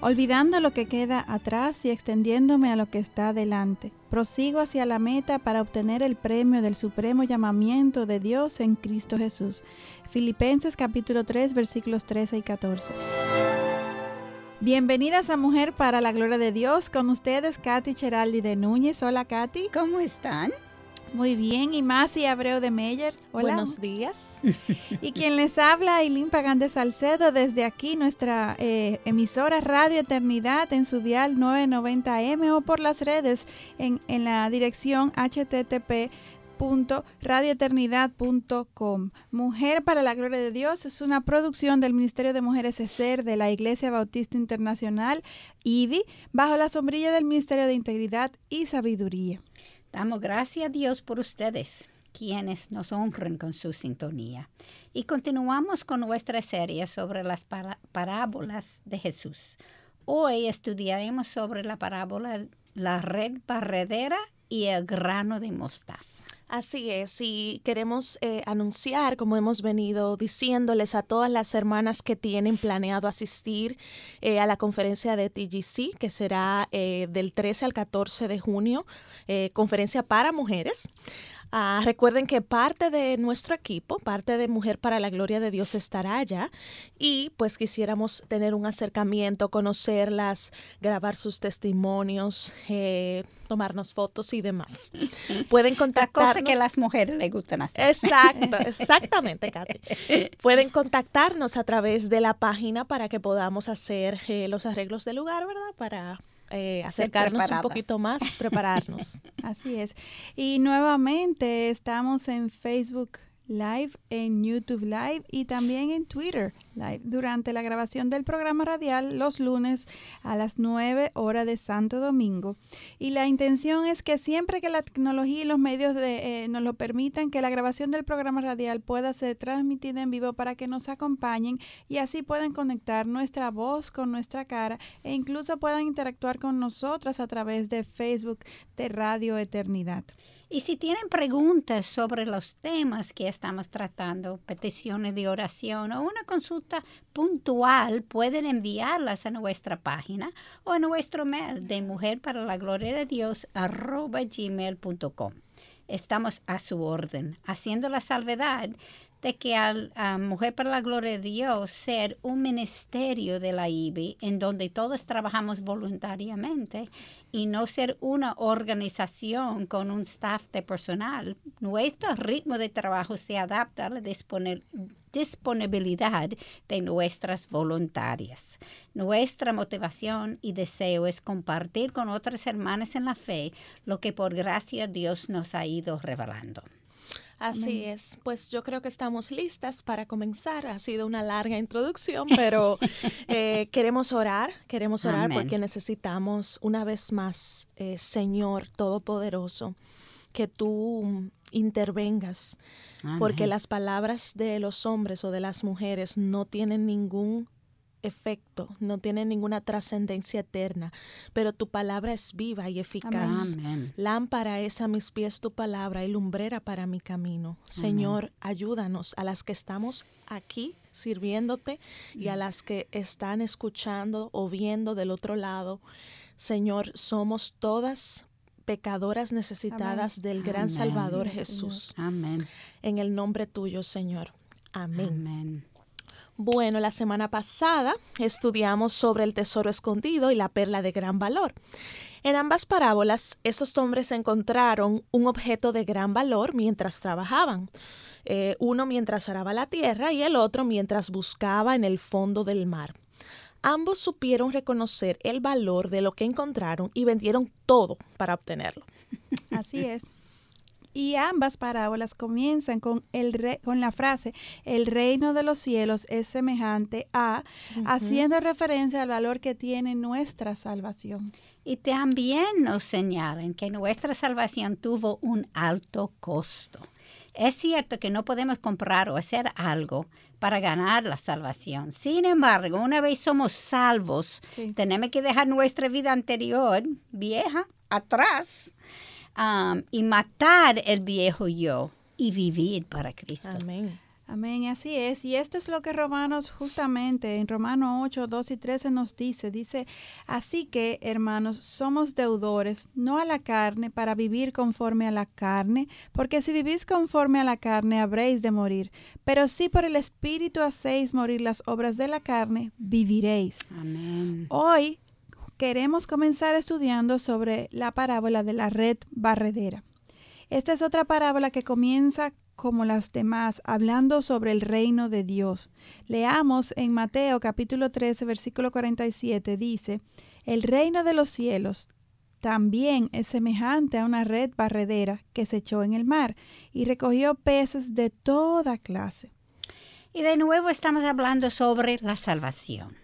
Olvidando lo que queda atrás y extendiéndome a lo que está delante. Prosigo hacia la meta para obtener el premio del supremo llamamiento de Dios en Cristo Jesús. Filipenses capítulo 3 versículos 13 y 14. Bienvenidas a Mujer para la Gloria de Dios. Con ustedes, Katy Cheraldi de Núñez. Hola, Katy. ¿Cómo están? Muy bien, y Masi Abreu de Meyer. Hola. Buenos días. y quien les habla, Aileen Pagán de Salcedo, desde aquí, nuestra eh, emisora Radio Eternidad en su dial 990M o por las redes en, en la dirección http radioeternidad.com. Mujer para la Gloria de Dios es una producción del Ministerio de Mujeres ESER de la Iglesia Bautista Internacional, IBI, bajo la sombrilla del Ministerio de Integridad y Sabiduría. Damos gracias a Dios por ustedes, quienes nos honran con su sintonía. Y continuamos con nuestra serie sobre las parábolas de Jesús. Hoy estudiaremos sobre la parábola la red barredera y el grano de mostaza. Así es, y queremos eh, anunciar, como hemos venido diciéndoles a todas las hermanas que tienen planeado asistir eh, a la conferencia de TGC, que será eh, del 13 al 14 de junio, conferencia para mujeres. Ah, recuerden que parte de nuestro equipo, parte de Mujer para la Gloria de Dios estará allá y pues quisiéramos tener un acercamiento, conocerlas, grabar sus testimonios, eh, tomarnos fotos y demás. Pueden contactarnos. La que las mujeres les gustan hacer. Exacto, exactamente, Katy. Pueden contactarnos a través de la página para que podamos hacer eh, los arreglos del lugar, ¿verdad? Para eh, acercarnos un poquito más, prepararnos. Así es. Y nuevamente estamos en Facebook Live, en YouTube Live y también en Twitter Live durante la grabación del programa radial los lunes a las 9 horas de Santo Domingo. Y la intención es que siempre que la tecnología y los medios de, eh, nos lo permitan, que la grabación del programa radial pueda ser transmitida en vivo para que nos acompañen y así puedan conectar nuestra voz con nuestra cara e incluso puedan interactuar con nosotras a través de Facebook de Radio Eternidad. Y si tienen preguntas sobre los temas que estamos tratando, peticiones de oración o una consulta puntual, pueden enviarlas a nuestra página o a nuestro mail de mujer para la gloria de Dios gmail.com. Estamos a su orden, haciendo la salvedad de que al Mujer para la Gloria de Dios ser un ministerio de la IBI en donde todos trabajamos voluntariamente y no ser una organización con un staff de personal. Nuestro ritmo de trabajo se adapta a la disponibilidad de nuestras voluntarias. Nuestra motivación y deseo es compartir con otras hermanas en la fe lo que por gracia Dios nos ha ido revelando. Así es, pues yo creo que estamos listas para comenzar. Ha sido una larga introducción, pero eh, queremos orar, queremos orar porque necesitamos una vez más, eh, Señor Todopoderoso, que tú intervengas, porque las palabras de los hombres o de las mujeres no tienen ningún efecto, no tiene ninguna trascendencia eterna, pero tu palabra es viva y eficaz. Lámpara es a mis pies tu palabra y lumbrera para mi camino. Señor, ayúdanos a las que estamos aquí sirviéndote y a las que están escuchando o viendo del otro lado. Señor, somos todas pecadoras necesitadas del gran Salvador Jesús. Amén. En el nombre tuyo, Señor. Amén. Bueno, la semana pasada estudiamos sobre el tesoro escondido y la perla de gran valor. En ambas parábolas, esos hombres encontraron un objeto de gran valor mientras trabajaban. Eh, uno mientras araba la tierra y el otro mientras buscaba en el fondo del mar. Ambos supieron reconocer el valor de lo que encontraron y vendieron todo para obtenerlo. Así es. Y ambas parábolas comienzan con, el con la frase, el reino de los cielos es semejante a, haciendo referencia al valor que tiene nuestra salvación. Y también nos señalan que nuestra salvación tuvo un alto costo. Es cierto que no podemos comprar o hacer algo para ganar la salvación. Sin embargo, una vez somos salvos, tenemos que dejar nuestra vida anterior, vieja, atrás um, y matar el viejo yo y vivir para Cristo. Amén. Amén, así es. Y esto es lo que Romanos justamente en Romanos 8, 2 y 13 nos dice. Dice, así que, hermanos, somos deudores, no a la carne, para vivir conforme a la carne, porque si vivís conforme a la carne, habréis de morir. Pero si por el Espíritu hacéis morir las obras de la carne, viviréis. Amén. Hoy queremos comenzar estudiando sobre la parábola de la red barredera. Esta es otra parábola que comienza como las demás, hablando sobre el reino de Dios. Leamos en Mateo capítulo 13, versículo 47, dice, El reino de los cielos también es semejante a una red barredera que se echó en el mar y recogió peces de toda clase. Y de nuevo estamos hablando sobre la salvación.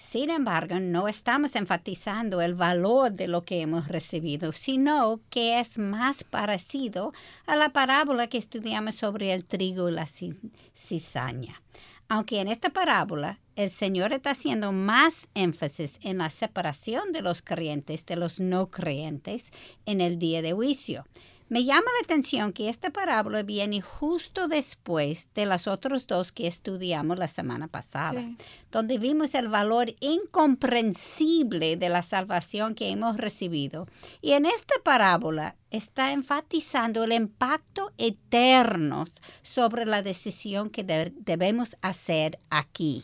Sin embargo, no estamos enfatizando el valor de lo que hemos recibido, sino que es más parecido a la parábola que estudiamos sobre el trigo y la cizaña. Aunque en esta parábola el Señor está haciendo más énfasis en la separación de los creyentes de los no creyentes en el día de juicio. Me llama la atención que esta parábola viene justo después de las otras dos que estudiamos la semana pasada, donde vimos el valor incomprensible de la salvación que hemos recibido. Y en esta parábola está enfatizando el impacto eterno sobre la decisión que debemos hacer aquí.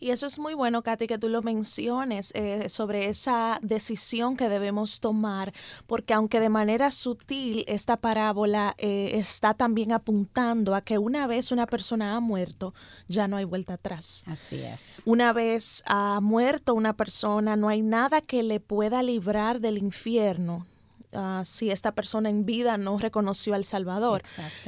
Y eso es muy bueno, Katy, que tú lo menciones eh, sobre esa decisión que debemos tomar, porque aunque de manera sutil esta parábola eh, está también apuntando a que una vez una persona ha muerto, ya no hay vuelta atrás. Así es. Una vez ha muerto una persona, no hay nada que le pueda librar del infierno, Ah, si esta persona en vida no reconoció al Salvador,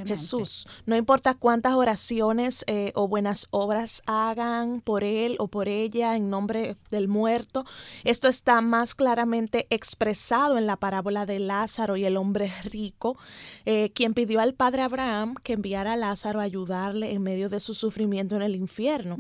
Jesús. No importa cuántas oraciones eh, o buenas obras hagan por él o por ella en nombre del muerto, esto está más claramente expresado en la parábola de Lázaro y el hombre rico, eh, quien pidió al padre Abraham que enviara a Lázaro a ayudarle en medio de su sufrimiento en el infierno.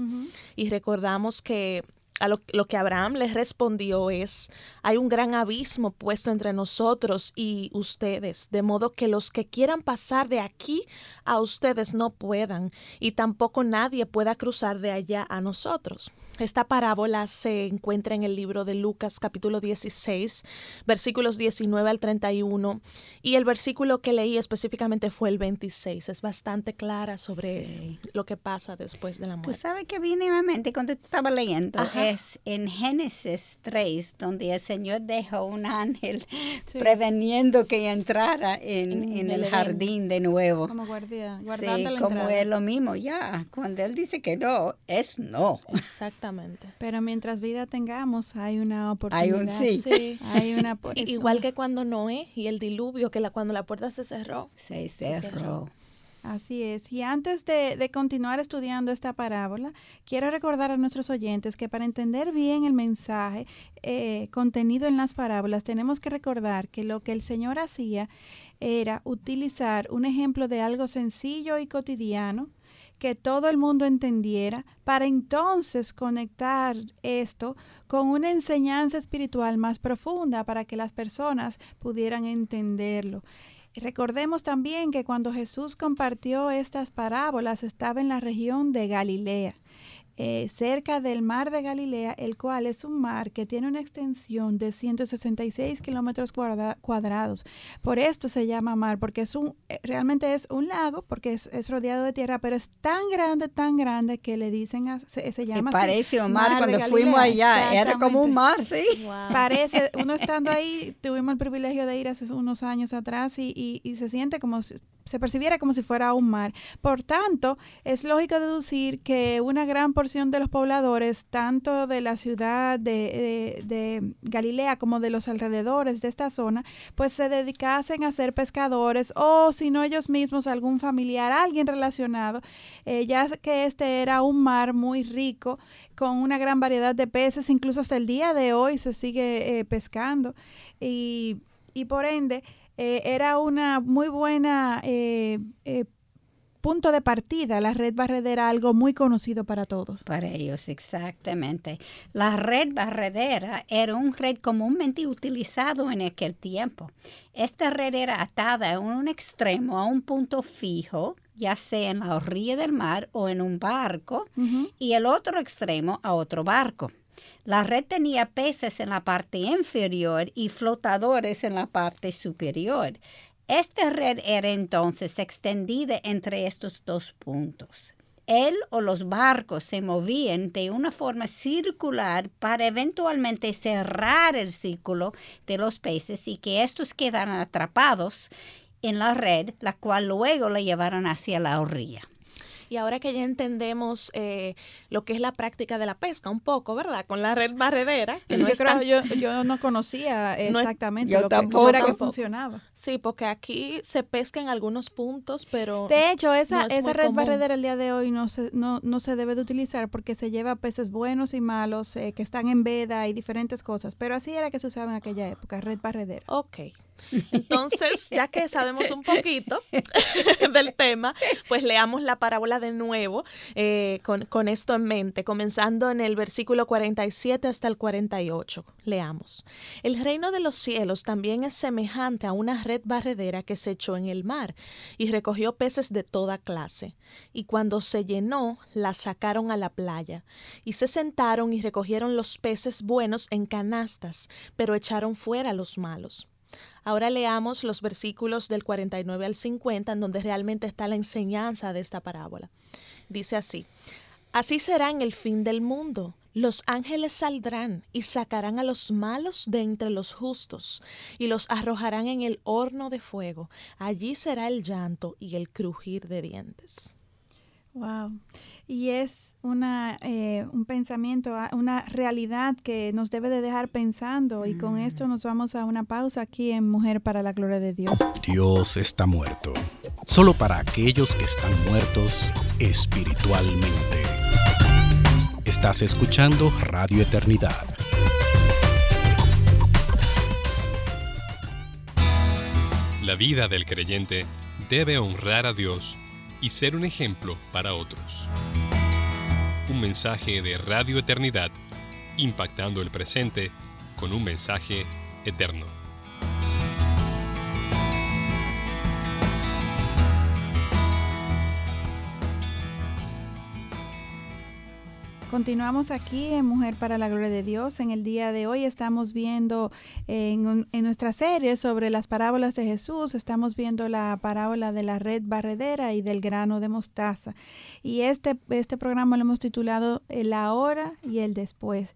Y recordamos que a lo, que Abraham les respondió es, hay un gran abismo puesto entre nosotros y ustedes, de modo que los que quieran pasar de aquí a ustedes no puedan, y tampoco nadie pueda cruzar de allá a nosotros. Esta parábola se encuentra en el libro de Lucas capítulo 16, versículos 19 al 31, y el versículo que leí específicamente fue el 26. Es bastante clara sobre lo que pasa después de la muerte. Tú sabes que viene a mi mente cuando tú estabas leyendo, es en Génesis 3, donde el Señor dejó un ángel preveniendo que entrara en, el, jardín de nuevo. Como guardia, sí, como es lo mismo, ya. Cuando Él dice que no, es no. Exactamente. Pero mientras vida tengamos, hay una oportunidad. Hay un sí. Hay una, Igual que cuando Noé y el diluvio, que la, cuando la puerta se cerró. Se cerró. Así es. Y antes de, continuar estudiando esta parábola, quiero recordar a nuestros oyentes que para entender bien el mensaje eh, contenido en las parábolas, tenemos que recordar que lo que el Señor hacía era utilizar un ejemplo de algo sencillo y cotidiano, que todo el mundo entendiera, para entonces conectar esto con una enseñanza espiritual más profunda para que las personas pudieran entenderlo. Recordemos también que cuando Jesús compartió estas parábolas estaba en la región de Galilea. Eh, cerca del mar de Galilea, el cual es un mar que tiene una extensión de 166 kilómetros cuadrados. Por esto se llama mar, porque es un, eh, realmente es un lago, porque es, rodeado de tierra, pero es tan grande, tan grande que le dicen, se, se, llama... parece un mar, cuando fuimos allá, era como un mar, sí. Parece, uno estando ahí, tuvimos el privilegio de ir hace unos años atrás y, y, y se siente como se percibiera como si fuera un mar. Por tanto, es lógico deducir que una gran porción de los pobladores, tanto de la ciudad de, de, Galilea como de los alrededores de esta zona, pues se dedicasen a ser pescadores o si no ellos mismos, algún familiar, alguien relacionado, eh, ya que este era un mar muy rico con una gran variedad de peces, incluso hasta el día de hoy se sigue eh, pescando y, y por ende, eh, era una muy buena eh, eh, punto de partida. La red barredera, algo muy conocido para todos. Para ellos, exactamente. La red barredera era un red comúnmente utilizado en aquel tiempo. Esta red era atada en un extremo a un punto fijo, ya sea en la orilla del mar o en un barco, y el otro extremo a otro barco. La red tenía peces en la parte inferior y flotadores en la parte superior. Esta red era entonces extendida entre estos dos puntos. Él o los barcos se movían de una forma circular para eventualmente cerrar el círculo de los peces y que estos quedaran atrapados en la red, la cual luego la llevaron hacia la orilla. Y ahora que ya entendemos eh, lo que es la práctica de la pesca, un poco, ¿verdad? Con la red barredera. yo, no conocía exactamente lo que, cómo era que funcionaba. Sí, porque aquí se pesca en algunos puntos, pero. De hecho, esa, esa red barredera el día de hoy no se, no, no se debe de utilizar porque se lleva peces buenos y malos eh, que están en veda y diferentes cosas. Pero así era que se usaba en aquella época, red barredera. Ok. Entonces, ya que sabemos un poquito del tema, pues leamos la parábola de nuevo eh, con, con, esto en mente, comenzando en el versículo 47 hasta el 48. Leamos. El reino de los cielos también es semejante a una red barredera que se echó en el mar y recogió peces de toda clase. Y cuando se llenó, la sacaron a la playa y se sentaron y recogieron los peces buenos en canastas, pero echaron fuera los malos. Ahora leamos los versículos del 49 al 50, en donde realmente está la enseñanza de esta parábola. Dice así, Así será en el fin del mundo. Los ángeles saldrán y sacarán a los malos de entre los justos y los arrojarán en el horno de fuego. Allí será el llanto y el crujir de dientes. Wow. Y es una, eh, un pensamiento, ah, una realidad que nos debe de dejar pensando. Y con esto nos vamos a una pausa aquí en Mujer para la Gloria de Dios. Dios está muerto. Solo para aquellos que están muertos espiritualmente. Estás escuchando Radio Eternidad. La vida del creyente debe honrar a Dios y ser un ejemplo para otros. Un mensaje de Radio Eternidad, impactando el presente con un mensaje eterno. Continuamos aquí en Mujer para la Gloria de Dios. En el día de hoy estamos viendo en, nuestra serie sobre las parábolas de Jesús, estamos viendo la parábola de la red barredera y del grano de mostaza. Y este, este programa lo hemos titulado El ahora y el después.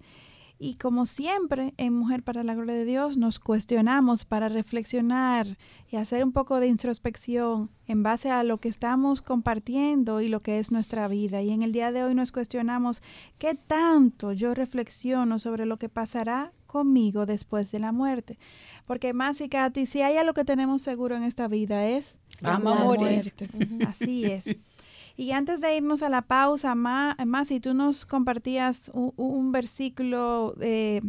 Y como siempre en Mujer para la Gloria de Dios nos cuestionamos para reflexionar y hacer un poco de introspección en base a lo que estamos compartiendo y lo que es nuestra vida. Y en el día de hoy nos cuestionamos qué tanto yo reflexiono sobre lo que pasará conmigo después de la muerte. Porque más y Katy, si hay algo que tenemos seguro en esta vida es la muerte. Así es. Y antes de irnos a la pausa, más, si tú nos compartías un, versículo eh,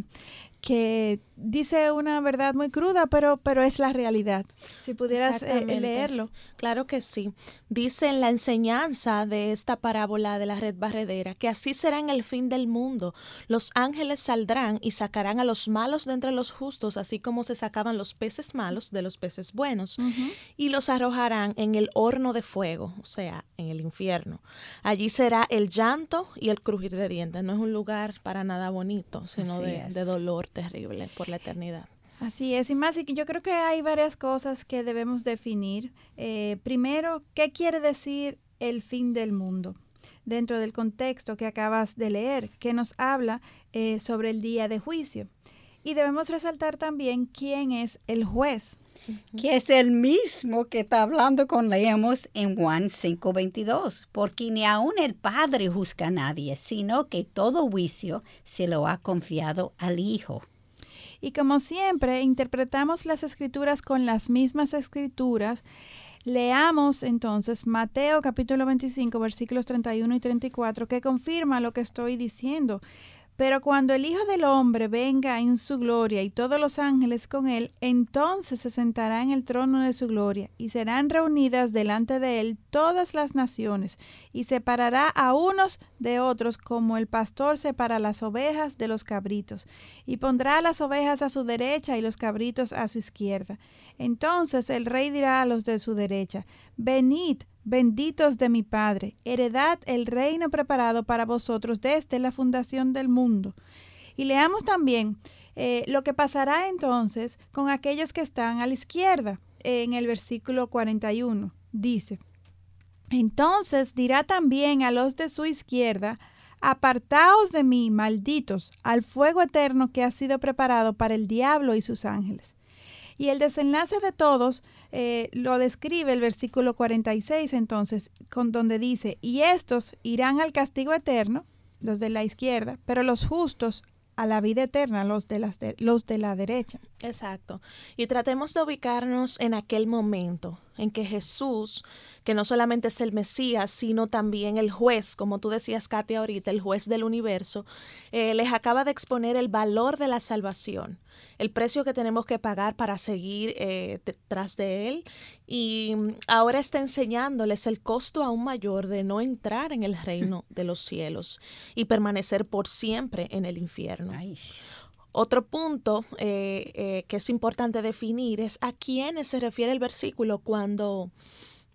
que dice una verdad muy cruda, pero, pero es la realidad. Si pudieras eh, leerlo. Claro que sí. Dice en la enseñanza de esta parábola de la red barredera que así será en el fin del mundo. Los ángeles saldrán y sacarán a los malos de entre los justos, así como se sacaban los peces malos de los peces buenos, y los arrojarán en el horno de fuego, o sea, en el infierno. Allí será el llanto y el crujir de dientes. No es un lugar para nada bonito, sino de, de dolor terrible por la eternidad. Así es, y más, y yo creo que hay varias cosas que debemos definir. Eh, primero, ¿qué quiere decir el fin del mundo? Dentro del contexto que acabas de leer, que nos habla eh, sobre el día de juicio. Y debemos resaltar también quién es el juez. que es el mismo que está hablando con leemos en Juan 5:22, porque ni aun el Padre juzga a nadie, sino que todo juicio se lo ha confiado al Hijo. Y como siempre, interpretamos las escrituras con las mismas escrituras. Leamos entonces Mateo capítulo 25 versículos 31 y 34 que confirma lo que estoy diciendo. Pero cuando el Hijo del Hombre venga en su gloria y todos los ángeles con él, entonces se sentará en el trono de su gloria y serán reunidas delante de él todas las naciones y separará a unos de otros como el pastor separa las ovejas de los cabritos y pondrá las ovejas a su derecha y los cabritos a su izquierda. Entonces el rey dirá a los de su derecha, venid benditos de mi Padre, heredad el reino preparado para vosotros desde la fundación del mundo. Y leamos también eh, lo que pasará entonces con aquellos que están a la izquierda en el versículo 41. Dice, entonces dirá también a los de su izquierda, apartaos de mí, malditos, al fuego eterno que ha sido preparado para el diablo y sus ángeles. Y el desenlace de todos eh, lo describe el versículo 46 entonces, con donde dice, y estos irán al castigo eterno, los de la izquierda, pero los justos a la vida eterna, los de, las los de la derecha. Exacto. Y tratemos de ubicarnos en aquel momento en que Jesús, que no solamente es el Mesías, sino también el juez, como tú decías, Katia, ahorita, el juez del universo, eh, les acaba de exponer el valor de la salvación el precio que tenemos que pagar para seguir eh, detrás de Él. Y mm, ahora está enseñándoles el costo aún mayor de no entrar en el reino de los cielos y permanecer por siempre en el infierno. Otro punto eh, eh, que es importante definir es a quiénes se refiere el versículo cuando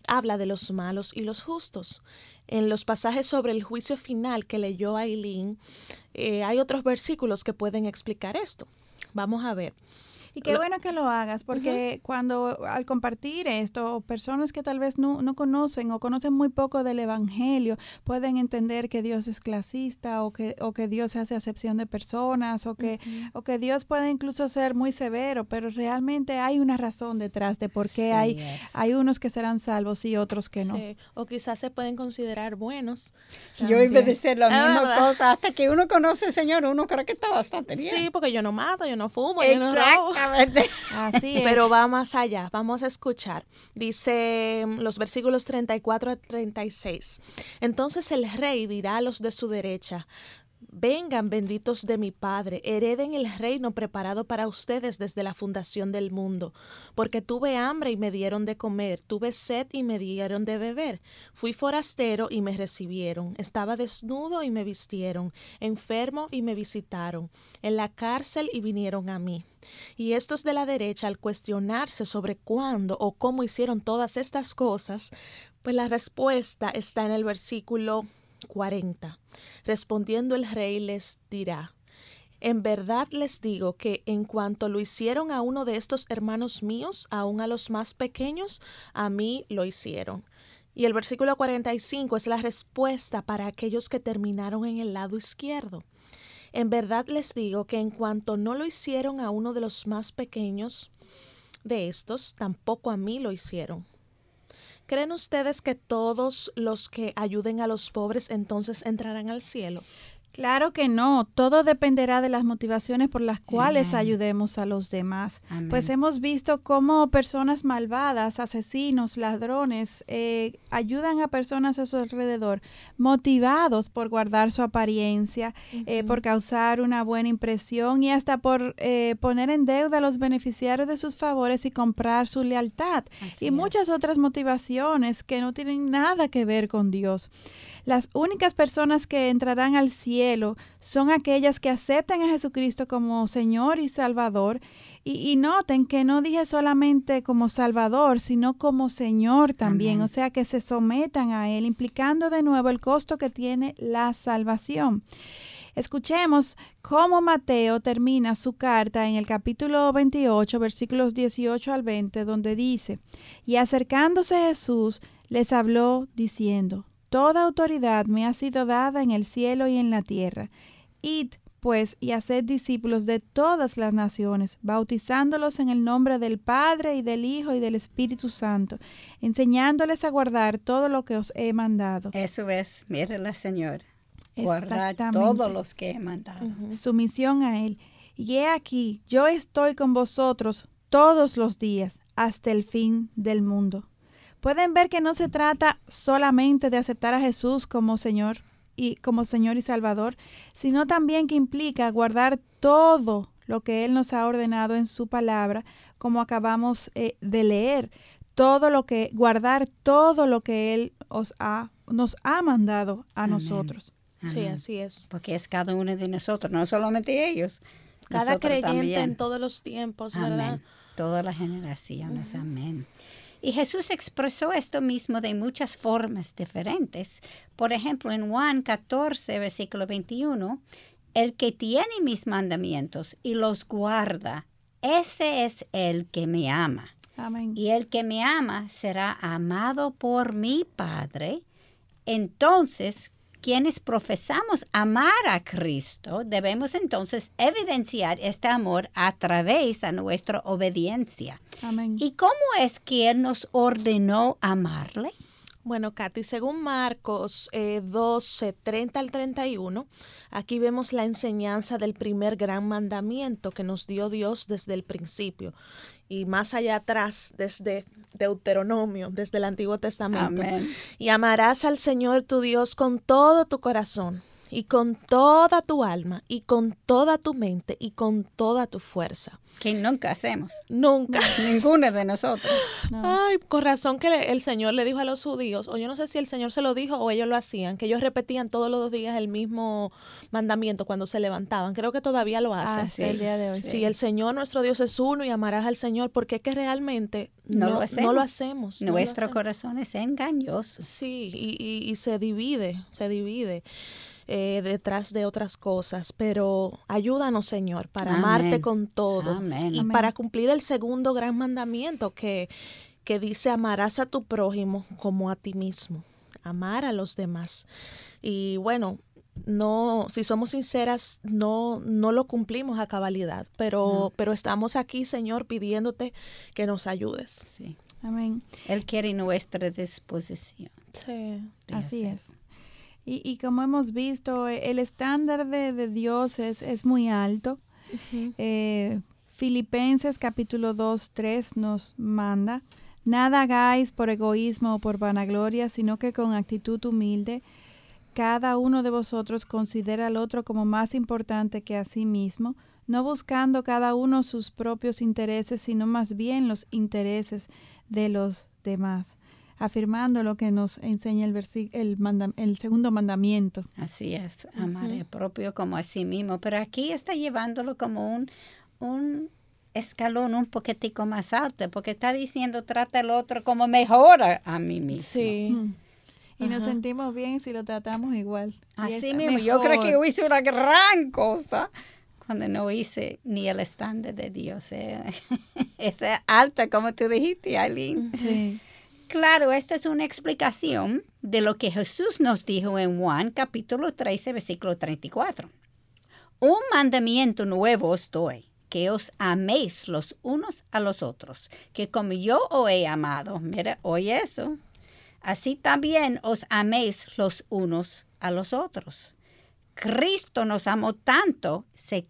habla de los malos y los justos. En los pasajes sobre el juicio final que leyó Aileen, hay otros versículos que pueden explicar esto. Vamos a ver. Y qué bueno que lo hagas, porque cuando al compartir esto, personas que tal vez no, no, conocen o conocen muy poco del Evangelio, pueden entender que Dios es clasista o que, o que Dios hace acepción de personas o que, o que Dios puede incluso ser muy severo, pero realmente hay una razón detrás de por qué hay, hay unos que serán salvos y otros que no. O quizás se pueden considerar buenos. Yo iba a decir la misma cosa, hasta que uno conoce al Señor, uno cree que está bastante bien. Sí, porque yo no mato, yo no fumo, yo no robo. Así Pero va más allá, vamos a escuchar. Dice mm, los versículos 34 a 36. Entonces el rey dirá a los de su derecha, Vengan benditos de mi Padre, hereden el reino preparado para ustedes desde la fundación del mundo, porque tuve hambre y me dieron de comer, tuve sed y me dieron de beber, fui forastero y me recibieron, estaba desnudo y me vistieron, enfermo y me visitaron, en la cárcel y vinieron a mí. Y estos de la derecha, al cuestionarse sobre cuándo o cómo hicieron todas estas cosas, pues la respuesta está en el versículo 40. Respondiendo el rey les dirá, en verdad les digo que en cuanto lo hicieron a uno de estos hermanos míos, aun a los más pequeños, a mí lo hicieron. Y el versículo 45 es la respuesta para aquellos que terminaron en el lado izquierdo. En verdad les digo que en cuanto no lo hicieron a uno de los más pequeños de estos, tampoco a mí lo hicieron. ¿Creen ustedes que todos los que ayuden a los pobres entonces entrarán al cielo? Claro que no, todo dependerá de las motivaciones por las cuales ayudemos a los demás. Pues hemos visto cómo personas malvadas, asesinos, ladrones, eh, ayudan a personas a su alrededor motivados por guardar su apariencia, eh, por causar una buena impresión y hasta por eh, poner en deuda a los beneficiarios de sus favores y comprar su lealtad. y muchas otras motivaciones que no tienen nada que ver con Dios. Las únicas personas que entrarán al cielo son aquellas que aceptan a Jesucristo como Señor y Salvador. Y, noten que no dije solamente como Salvador, sino como Señor también, o sea, que se sometan a Él, implicando de nuevo el costo que tiene la salvación. Escuchemos cómo Mateo termina su carta en el capítulo 28, versículos 18 al 20, donde dice, y acercándose Jesús, les habló diciendo, Toda autoridad me ha sido dada en el cielo y en la tierra. Id, pues y haced discípulos de todas las naciones, bautizándolos en el nombre del Padre y del Hijo y del Espíritu Santo, enseñándoles a guardar todo lo que os he mandado. Eso es, la Señor. Guardar todos los que he mandado. Sumisión a Él. Y he aquí, yo estoy con vosotros todos los días hasta el fin del mundo. Pueden ver que no se trata solamente de aceptar a Jesús como Señor y como Señor y Salvador, sino también que implica guardar todo lo que Él nos ha ordenado en su palabra, como acabamos eh, de leer, todo lo que guardar todo lo que Él os ha, nos ha mandado a nosotros. Sí, así es. Porque es cada uno de nosotros, no solamente ellos. Cada creyente en todos los tiempos, ¿verdad? Todas las generaciones, amén. Y Jesús expresó esto mismo de muchas formas diferentes. Por ejemplo, en Juan 14, versículo 21, el que tiene mis mandamientos y los guarda, ese es el que me ama. Amén. Y el que me ama será amado por mi Padre. Entonces quienes profesamos amar a Cristo, debemos entonces evidenciar este amor a través de nuestra obediencia. Amén. ¿Y cómo es que Él nos ordenó amarle? Bueno, Katy, según Marcos 12, 30 al 31, aquí vemos la enseñanza del primer gran mandamiento que nos dio Dios desde el principio y más allá atrás, desde Deuteronomio, desde el Antiguo Testamento. Y amarás al Señor tu Dios con todo tu corazón y con toda tu alma y con toda tu mente y con toda tu fuerza. Que nunca hacemos. Nunca. Ninguno de nosotros. Ay, con razón que el Señor le dijo a los judíos, o yo no sé si el Señor se lo dijo o ellos lo hacían, que ellos repetían todos los días el mismo mandamiento cuando se levantaban. Creo que todavía lo hacen. Ah, el día de hoy. Sí. el Señor nuestro Dios es uno y amarás al Señor porque es que realmente no, lo hacemos. Nuestro corazón es engañoso. Sí, y, y se divide, se divide. Eh, detrás de otras cosas, pero ayúdanos, Señor, para amarte con todo y para cumplir el segundo gran mandamiento que, que dice amarás a tu prójimo como a ti mismo, amar a los demás. Y bueno, no, si somos sinceras, no, no lo cumplimos a cabalidad, pero, pero estamos aquí, Señor, pidiéndote que nos ayudes. Sí. Amén. Él quiere nuestra disposición. Sí, así es. Y, como hemos visto, e, el estándar de, Dios es, muy alto. Eh, Filipenses capítulo 2, 3 nos manda, nada hagáis por egoísmo o por vanagloria, sino que con actitud humilde, cada uno de vosotros considera al otro como más importante que a sí mismo, no buscando cada uno sus propios intereses, sino más bien los intereses de los demás afirmando lo que nos enseña el, el, el segundo mandamiento. Así es, amar el propio como a sí mismo. Pero aquí está llevándolo como un, un escalón un poquitico más alto, porque está diciendo trata al otro como mejor a, mí mismo. Sí. Y nos sentimos bien si lo tratamos igual. Así mismo, yo creo que yo hice una gran cosa cuando no hice ni el estándar de Dios. Eh. Esa alta, como tú dijiste, Aileen. Sí. Claro, esta es una explicación de lo que Jesús nos dijo en Juan capítulo 13, versículo 34. Un mandamiento nuevo os doy, que os améis los unos a los otros, que como yo os he amado, mira, oye eso, así también os améis los unos a los otros. Cristo nos amó tanto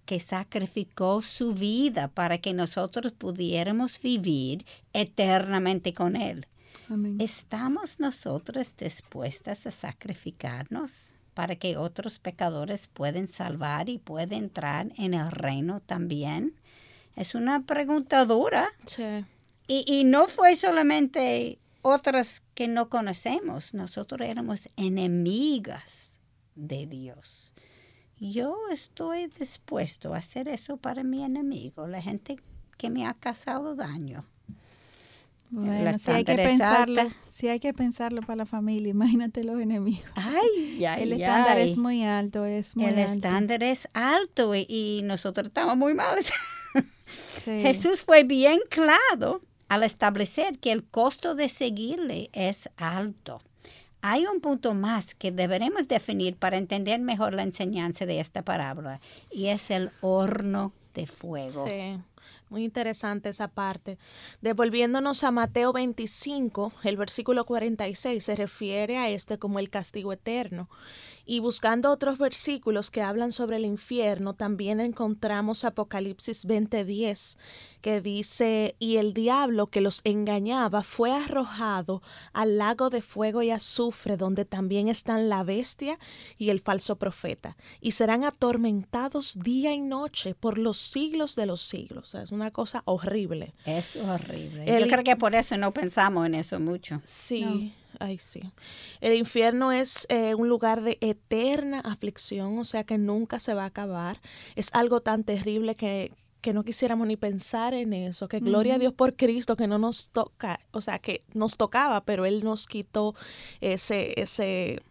que sacrificó su vida para que nosotros pudiéramos vivir eternamente con Él. ¿Estamos nosotros dispuestas a sacrificarnos para que otros pecadores puedan salvar y puedan entrar en el reino también? Es una pregunta dura. Sí. Y, y no fue solamente otras que no conocemos, nosotros éramos enemigas de Dios. Yo estoy dispuesto a hacer eso para mi enemigo, la gente que me ha causado daño. Bueno, si hay que pensarlo, si hay que pensarlo para la familia, imagínate los enemigos. Ay, El estándar es muy alto, es muy El estándar es alto y, nosotros estamos muy mal. Jesús fue bien claro al establecer que el costo de seguirle es alto. hay un punto más que deberemos definir para entender mejor la enseñanza de esta parábola y es el horno de fuego. Sí. Muy interesante esa parte. Devolviéndonos a Mateo 25, el versículo 46 se refiere a este como el castigo eterno. Y buscando otros versículos que hablan sobre el infierno, también encontramos Apocalipsis 20:10, que dice, y el diablo que los engañaba fue arrojado al lago de fuego y azufre, donde también están la bestia y el falso profeta, y serán atormentados día y noche por los siglos de los siglos. es una cosa horrible. Es horrible. Yo creo que por eso no pensamos en eso mucho. Sí. Ay, sí. El infierno es eh, un lugar de eterna aflicción, o sea que nunca se va a acabar. Es algo tan terrible que, que no quisiéramos ni pensar en eso, que gloria a Dios por Cristo que no nos toca, o sea, que nos tocaba, pero Él nos quitó ese, ese,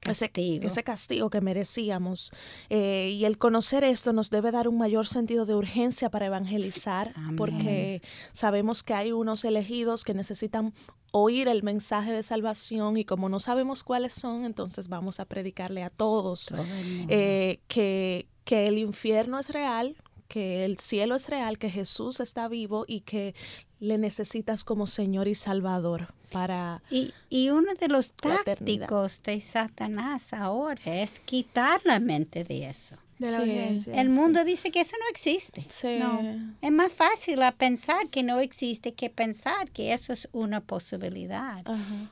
Castigo. Ese, castigo que merecíamos. Eh, y el conocer esto nos debe dar un mayor sentido de urgencia para evangelizar, porque sabemos que hay unos elegidos que necesitan oír el mensaje de salvación y como no sabemos cuáles son, entonces vamos a predicarle a todos eh, que, que el infierno es real, que el cielo es real, que Jesús está vivo y que le necesitas como Señor y Salvador para... Y, y uno de los tácticos de Satanás ahora es quitar la mente de eso. El mundo dice que eso no existe. Es más fácil pensar que no existe que pensar que eso es una posibilidad.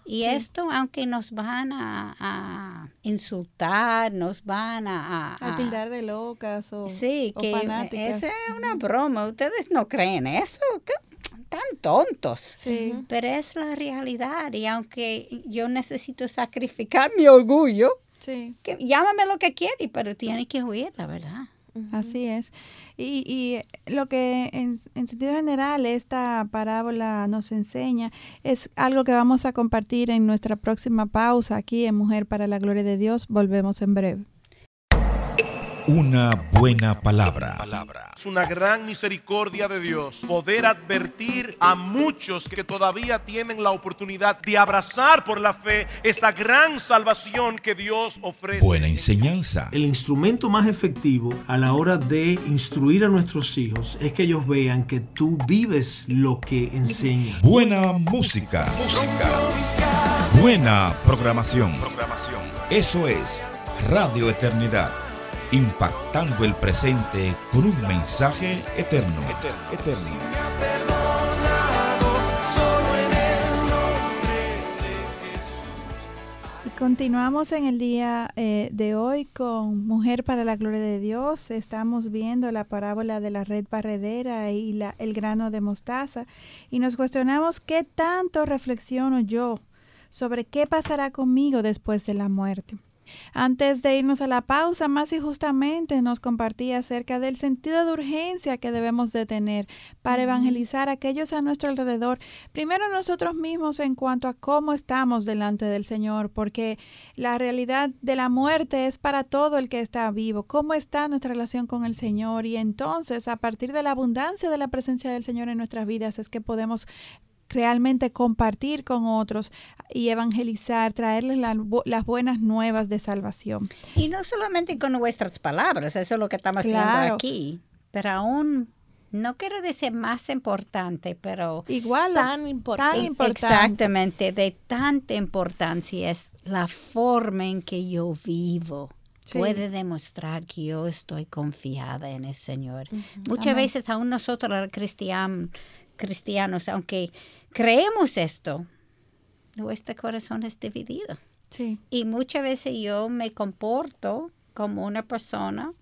y esto, aunque nos van a, insultar, nos van a, a, tildar de locas o, sí, que Esa es una broma. Ustedes no creen eso. Tan tontos. Pero es la realidad. Y aunque yo necesito sacrificar mi orgullo, que, llámame lo que quieras, pero tiene que huir, la verdad. Así es. Y, y lo que en, en, sentido general esta parábola nos enseña es algo que vamos a compartir en nuestra próxima pausa aquí en Mujer para la Gloria de Dios. Volvemos en breve. Una buena palabra. Es una gran misericordia de Dios poder advertir a muchos que todavía tienen la oportunidad de abrazar por la fe esa gran salvación que Dios ofrece. Buena enseñanza. El instrumento más efectivo a la hora de instruir a nuestros hijos es que ellos vean que tú vives lo que enseñas. Buena música. Música. Buena programación. Programación. Eso es Radio Eternidad impactando el presente con un mensaje eterno. eterno, Y continuamos en el día eh, de hoy con Mujer para la Gloria de Dios. Estamos viendo la parábola de la red barredera y la, el grano de mostaza y nos cuestionamos qué tanto reflexiono yo sobre qué pasará conmigo después de la muerte. Antes de irnos a la pausa, Masi justamente nos compartía acerca del sentido de urgencia que debemos de tener para evangelizar a aquellos a nuestro alrededor. Primero nosotros mismos en cuanto a cómo estamos delante del Señor, porque la realidad de la muerte es para todo el que está vivo. ¿Cómo está nuestra relación con el Señor? Y entonces, a partir de la abundancia de la presencia del Señor en nuestras vidas, es que podemos realmente compartir con otros y evangelizar, traerles las buenas nuevas de salvación. Y no solamente con nuestras palabras, eso es lo que estamos haciendo aquí, pero aún no quiero decir más importante, pero igual tan, importante. Exactamente, de tanta importancia es la forma en que yo vivo. Puede demostrar que yo estoy confiada en el Señor. Muchas veces aún nosotros los cristianos, aunque creemos esto, nuestro corazón es dividido. Sí. Y muchas veces yo me comporto como una persona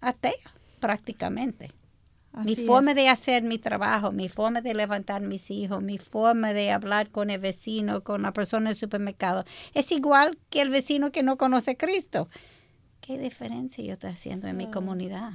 atea, prácticamente. mi forma de hacer mi trabajo, mi forma de levantar mis hijos, mi forma de hablar con el vecino, con la persona en el supermercado, es igual que el vecino que no conoce a Cristo. ¿Qué diferencia yo estoy haciendo en mi comunidad?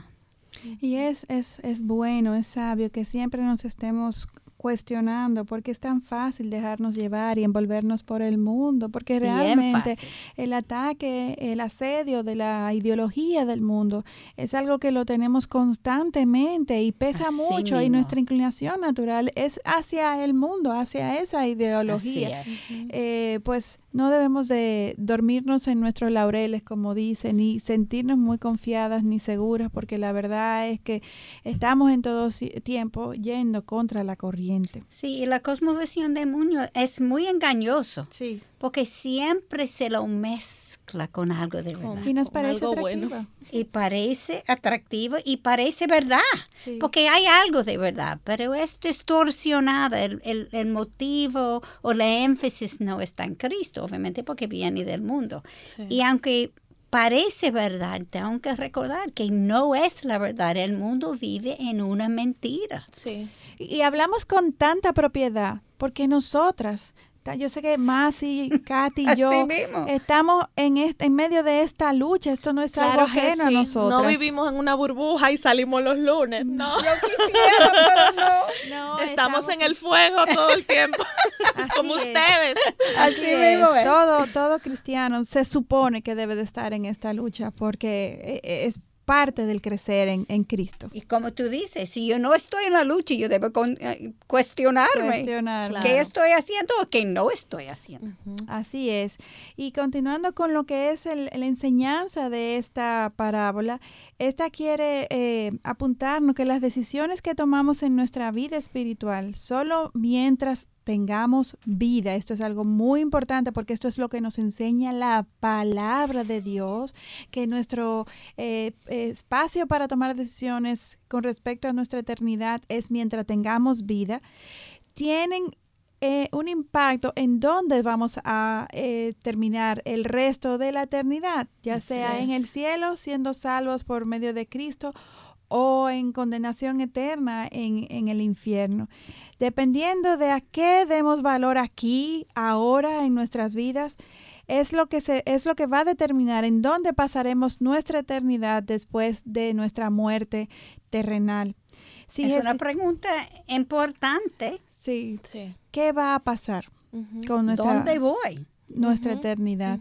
Y es, es, es bueno, es sabio que siempre nos estemos cuestionando porque es tan fácil dejarnos llevar y envolvernos por el mundo, porque realmente el ataque, el asedio de la ideología del mundo es algo que lo tenemos constantemente y pesa mucho y nuestra inclinación natural es hacia el mundo, hacia esa ideología. Eh, pues no debemos de dormirnos en nuestros laureles, como dicen, ni sentirnos muy confiadas ni seguras, porque la verdad es que estamos en todo tiempo yendo contra la corriente. Sí, y la cosmovisión de Muñoz es muy engañoso. Sí. Porque siempre se lo mezcla con algo de verdad. Y nos parece atractivo. Y parece atractivo y parece verdad. Porque hay algo de verdad, pero es distorsionada. El, el, el, motivo o la énfasis no está en Cristo, obviamente, porque viene del mundo. Y aunque parece verdad, tengo que recordar que no es la verdad. El mundo vive en una mentira. Sí. Y hablamos con tanta propiedad porque nosotras yo sé que Masi, Katy y yo estamos en este, en medio de esta lucha. Esto no es algo ajeno a nosotros. No vivimos en una burbuja y salimos los lunes. No. Yo quisiera, pero no. estamos, en el fuego todo el tiempo. como ustedes. Así, mismo es. Todo, todo cristiano se supone que debe de estar en esta lucha porque e, e, es parte del crecer en, en, Cristo. Y como tú dices, si yo no estoy en la lucha, yo debo eh, cuestionarme qué estoy haciendo o qué no estoy haciendo. Así es. Y continuando con lo que es el, la enseñanza de esta parábola, esta quiere eh, apuntarnos que las decisiones que tomamos en nuestra vida espiritual, solo mientras tengamos vida. Esto es algo muy importante porque esto es lo que nos enseña la palabra de Dios, que nuestro eh, espacio para tomar decisiones con respecto a nuestra eternidad es mientras tengamos vida. Tienen eh, un impacto en dónde vamos a eh, terminar el resto de la eternidad, ya sea en el cielo, siendo salvos por medio de Cristo, o en condenación eterna en, en el infierno. Dependiendo de a qué demos valor aquí, ahora, en nuestras vidas, es lo que se, es lo que va a determinar en dónde pasaremos nuestra eternidad después de nuestra muerte terrenal. es una pregunta importante. Sí. ¿Qué va a pasar con nuestra ¿Dónde voy? Nuestra eternidad.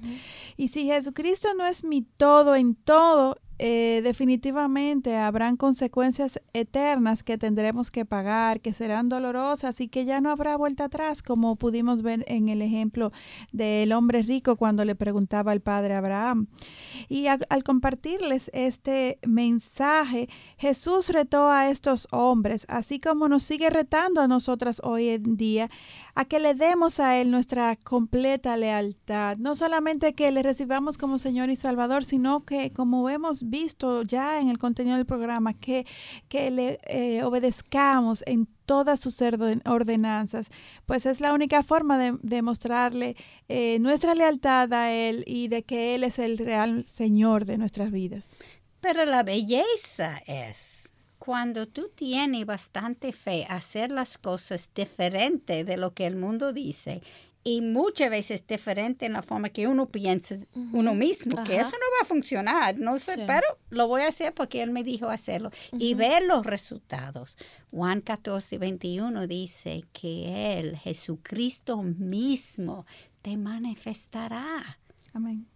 Y si Jesucristo no es mi todo en todo, eh, definitivamente habrán consecuencias eternas que tendremos que pagar, que serán dolorosas y que ya no habrá vuelta atrás, como pudimos ver en el ejemplo del hombre rico cuando le preguntaba al padre Abraham. Y al compartirles este mensaje, Jesús retó a estos hombres, así como nos sigue retando a nosotras hoy en día, a que le demos a Él nuestra completa lealtad. No solamente que le recibamos como Señor y Salvador, sino que como hemos visto ya en el contenido del programa, que, que le eh, obedezcamos en todas sus ordenanzas, pues es la única forma de, demostrarle eh, nuestra lealtad a Él y de que Él es el real Señor de nuestras vidas. Pero la belleza es cuando tú tienes bastante fe hacer las cosas diferente de lo que el mundo dice y muchas veces diferente en la forma que uno piensa uno mismo, que eso no va a funcionar, no sé, pero lo voy a hacer porque él me dijo hacerlo y ver los resultados. Juan 14, 21 dice que él, Jesucristo mismo, te manifestará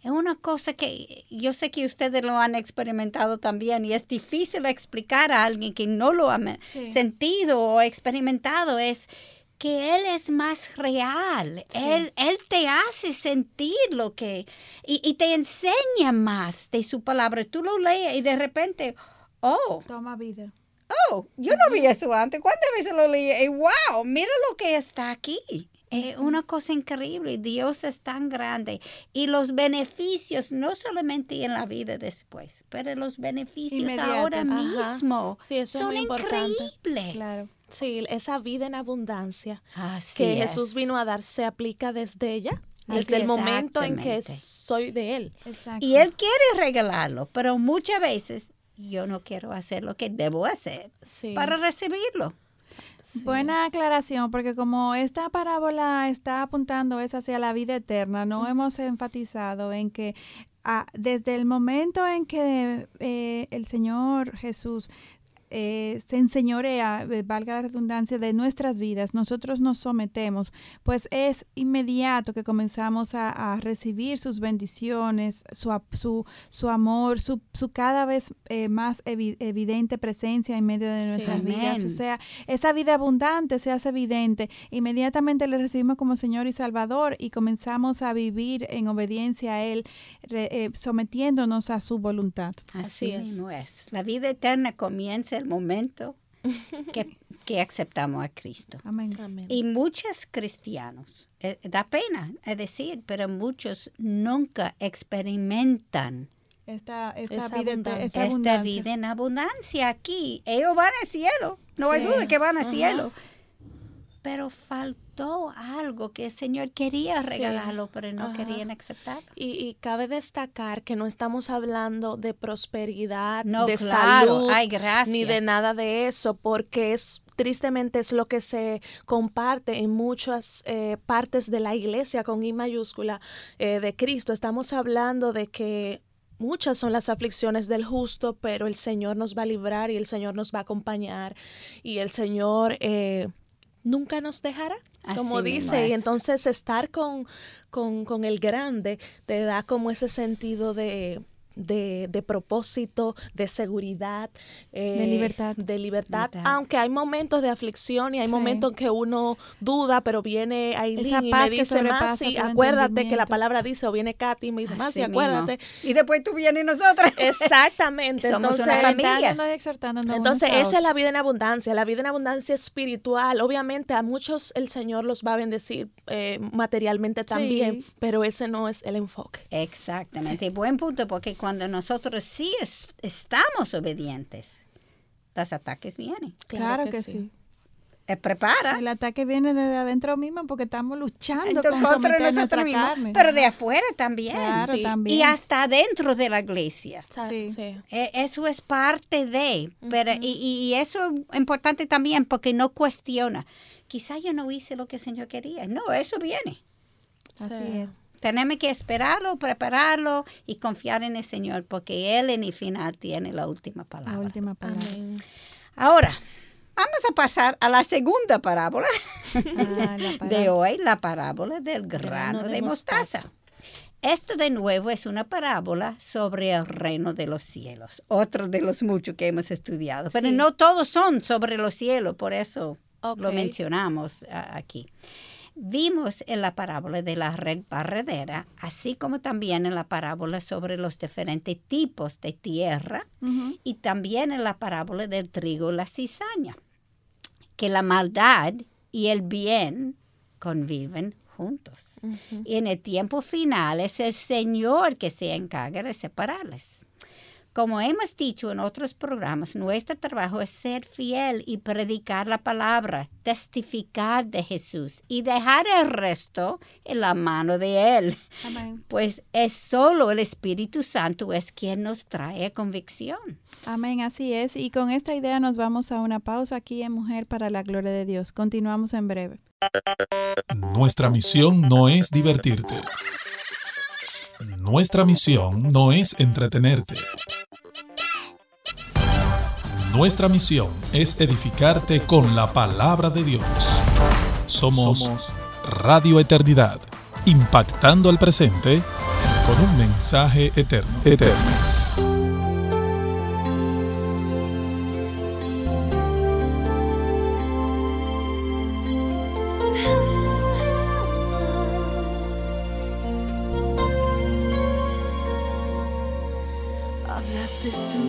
es una cosa que yo sé que ustedes lo han experimentado también y es difícil explicar a alguien que no lo ha sentido o experimentado. Es que Él es más real. Él, él te hace sentir lo que... Y, te enseña más de su palabra. Tú lo lees y de repente, oh. Toma vida. Oh, yo no vi eso antes. ¿Cuántas veces lo leí? Y wow, mira lo que está aquí. Es una cosa increíble. Dios es tan grande. Y los beneficios, no solamente en la vida después, pero los beneficios ahora mismo son increíbles. Claro. Sí, esa vida en abundancia que Jesús vino a dar se aplica desde ella, desde el momento en que soy de Él. Y Él quiere regalarlo, pero muchas veces yo no quiero hacer lo que debo hacer para recibirlo. Buena aclaración, porque como esta parábola está apuntando es hacia la vida eterna, no hemos enfatizado en que ah, desde el momento en que eh, el Señor Jesús eh, se enseñorea, eh, valga la redundancia, de nuestras vidas, nosotros nos sometemos, pues es inmediato que comenzamos a, recibir sus bendiciones, su, su, su amor, su, su, cada vez eh, más evidente presencia en medio de nuestras vidas. O sea, esa vida abundante se hace evidente. Inmediatamente le recibimos como Señor y Salvador y comenzamos a vivir en obediencia a Él, sometiéndonos a su voluntad. Así, es. es. La vida eterna comienza el momento que, que aceptamos a Cristo. Amén. Y muchos cristianos, eh, da pena es decir, pero muchos nunca experimentan esta, esta, vida, esta, vida, en abundancia aquí. Ellos van al cielo, no hay duda que van al cielo. Pero falta algo que el Señor quería regalarlo, pero no querían aceptar. Y, cabe destacar que no estamos hablando de prosperidad, de salud, ni de nada de eso, porque es tristemente es lo que se comparte en muchas eh, partes de la iglesia con I mayúscula eh, de Cristo. Estamos hablando de que muchas son las aflicciones del justo, pero el Señor nos va a librar y el Señor nos va a acompañar. Y el Señor eh, nunca nos dejará como dice, y entonces estar con, con, con el grande te da como ese sentido de, de, de propósito, de seguridad, de libertad. De libertad, aunque hay momentos de aflicción y hay momentos que uno duda, pero viene Aileen y me dice, Masi, acuérdate que la palabra dice, o viene Katy y me dice, Masi, acuérdate. Y después tú vienes y nosotras. Exactamente. Somos entonces, una familia. Entonces, esa es la vida en abundancia, la vida en abundancia espiritual. Obviamente a muchos el Señor los va a bendecir eh, materialmente también, pero ese no es el enfoque. Exactamente. Buen punto, porque cuando nosotros sí estamos obedientes, los ataques vienen. Claro, que, sí. Eh, prepara. El ataque viene desde adentro mismo porque estamos luchando contra nosotros mismos, pero de afuera también. Y hasta dentro de la iglesia. Sí. E, eso es parte de, pero y, y, eso es importante también porque no cuestiona. Quizá yo no hice lo que el Señor quería. No, eso viene. Así es. Tenemos que esperarlo, prepararlo y confiar en el Señor, porque Él en el final tiene la última palabra. La última palabra. Ahora, vamos a pasar a la segunda parábola, ah, de hoy, la parábola del grano, de, mostaza. Esto de nuevo es una parábola sobre el reino de los cielos, otro de los muchos que hemos estudiado, pero no todos son sobre los cielos, por eso lo mencionamos aquí. Vimos en la parábola de la red barredera, así como también en la parábola sobre los diferentes tipos de tierra y también en la parábola del trigo y la cizaña, que la maldad y el bien conviven juntos. Y en el tiempo final es el Señor que se encarga de separarles. Como hemos dicho en otros programas, nuestro trabajo es ser fiel y predicar la palabra, testificar de Jesús y dejar el resto en la mano de Él. Pues es solo el Espíritu Santo es quien nos trae convicción. Amén, así es. Y con esta idea nos vamos a una pausa aquí en Mujer para la Gloria de Dios. Continuamos en breve. Nuestra misión no es divertirte. Nuestra misión no es entretenerte. Nuestra misión es edificarte con la palabra de Dios. Somos, Radio Eternidad, impactando el presente con un mensaje eterno. eterno.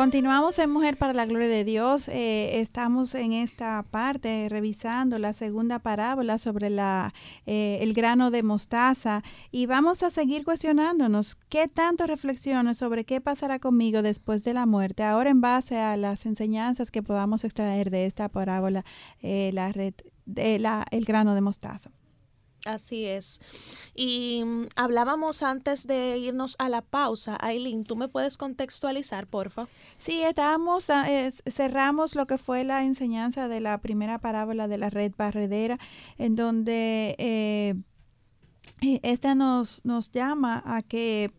Continuamos en Mujer para la Gloria de Dios. Eh, estamos en esta parte revisando la segunda parábola sobre eh, el grano de mostaza y vamos a seguir cuestionándonos qué tanto reflexiones sobre qué pasará conmigo después de la muerte, ahora en base a las enseñanzas que podamos extraer de esta parábola, eh, la red, de la, el grano de mostaza. Así es. Y mm, hablábamos antes de irnos a la pausa. Aileen, ¿tú me puedes contextualizar, porfa? Sí, estábamos, ah, cerramos lo que fue la enseñanza de la primera parábola de la red barredera, en donde eh, eh, esta nos, nos llama a que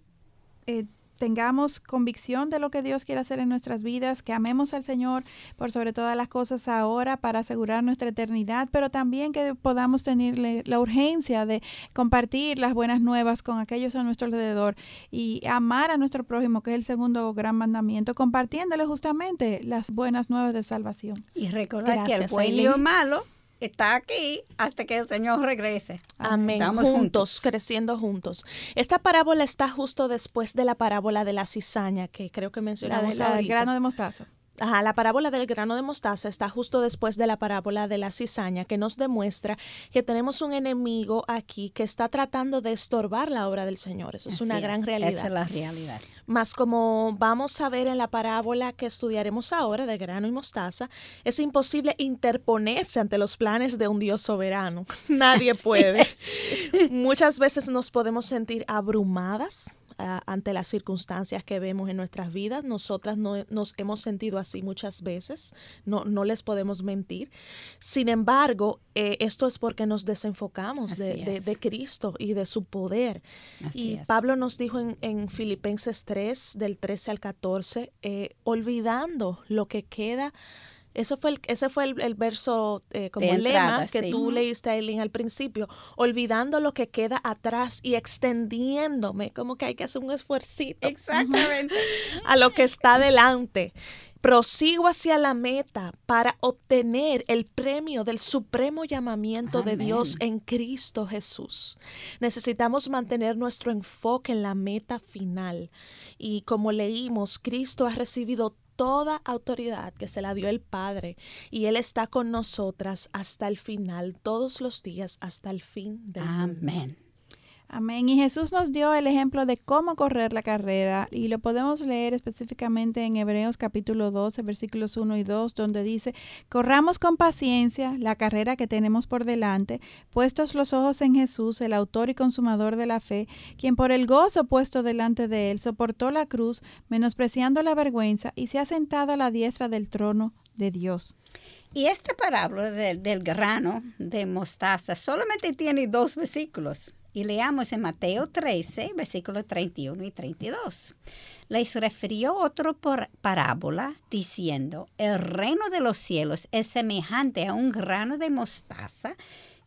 eh, tengamos convicción de lo que Dios quiere hacer en nuestras vidas, que amemos al Señor por sobre todas las cosas ahora para asegurar nuestra eternidad, pero también que podamos tener la urgencia de compartir las buenas nuevas con aquellos a nuestro alrededor y amar a nuestro prójimo, que es el segundo gran mandamiento, compartiéndole justamente las buenas nuevas de salvación. Y recordar que el pueblo malo está aquí hasta que el Señor regrese. Amén. Estamos juntos, creciendo juntos. Esta parábola está justo después de la parábola de la cizaña que creo que mencionamos la, del grano de mostaza. Ajá, la parábola del grano de mostaza está justo después de la parábola de la cizaña, que nos demuestra que tenemos un enemigo aquí que está tratando de estorbar la obra del Señor. Eso es una gran realidad. Esa es la realidad. Más como vamos a ver en la parábola que estudiaremos ahora de grano y mostaza, es imposible interponerse ante los planes de un Dios soberano. Nadie puede. Muchas veces nos podemos sentir abrumadas ante las circunstancias que vemos en nuestras vidas. Nosotras no, nos hemos sentido así muchas veces, no, no les podemos mentir. Sin embargo, eh, esto es porque nos desenfocamos de, de, Cristo y de su poder. y Pablo nos dijo en, en, Filipenses 3, del 13 al 14, eh, olvidando lo que queda eso fue el, ese fue el, verso eh, como lema que tú leíste, Aileen, al principio. Olvidando lo que queda atrás y extendiéndome, como que hay que hacer un esfuercito. Exactamente. a lo que está delante. Prosigo hacia la meta para obtener el premio del supremo llamamiento de Dios en Cristo Jesús. Necesitamos mantener nuestro enfoque en la meta final. Y como leímos, Cristo ha recibido toda autoridad que se la dio el Padre y Él está con nosotras hasta el final, todos los días, hasta el fin del Amén. Amén. Y Jesús nos dio el ejemplo de cómo correr la carrera y lo podemos leer específicamente en Hebreos capítulo 12, versículos 1 y 2, donde dice, corramos con paciencia la carrera que tenemos por delante, puestos los ojos en Jesús, el autor y consumador de la fe, quien por el gozo puesto delante de él soportó la cruz, menospreciando la vergüenza, y se ha sentado a la diestra del trono de Dios. Y esta parábola del grano de mostaza solamente tiene dos versículos. Y leamos en Mateo 13, versículos 31 y 32. Les refirió por parábola diciendo, el reino de los cielos es semejante a un grano de mostaza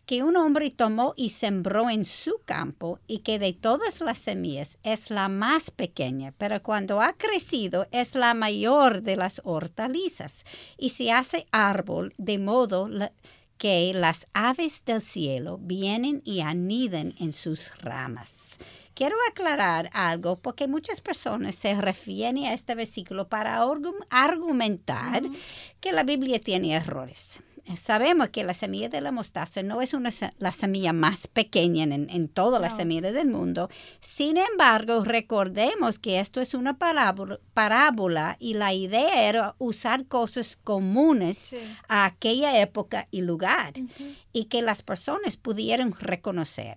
que un hombre tomó y sembró en su campo y que de todas las semillas es la más pequeña, pero cuando ha crecido es la mayor de las hortalizas y se hace árbol de modo que las aves del cielo vienen y anidan en sus ramas. Quiero aclarar algo porque muchas personas se refieren a este versículo para argumentar que la Biblia tiene errores sabemos que la semilla de la mostaza no es una, la semilla más pequeña en, en todas las semillas del mundo. Sin embargo, recordemos que esto es una parábola, y la idea era usar cosas comunes a aquella época y lugar y que las personas pudieran reconocer.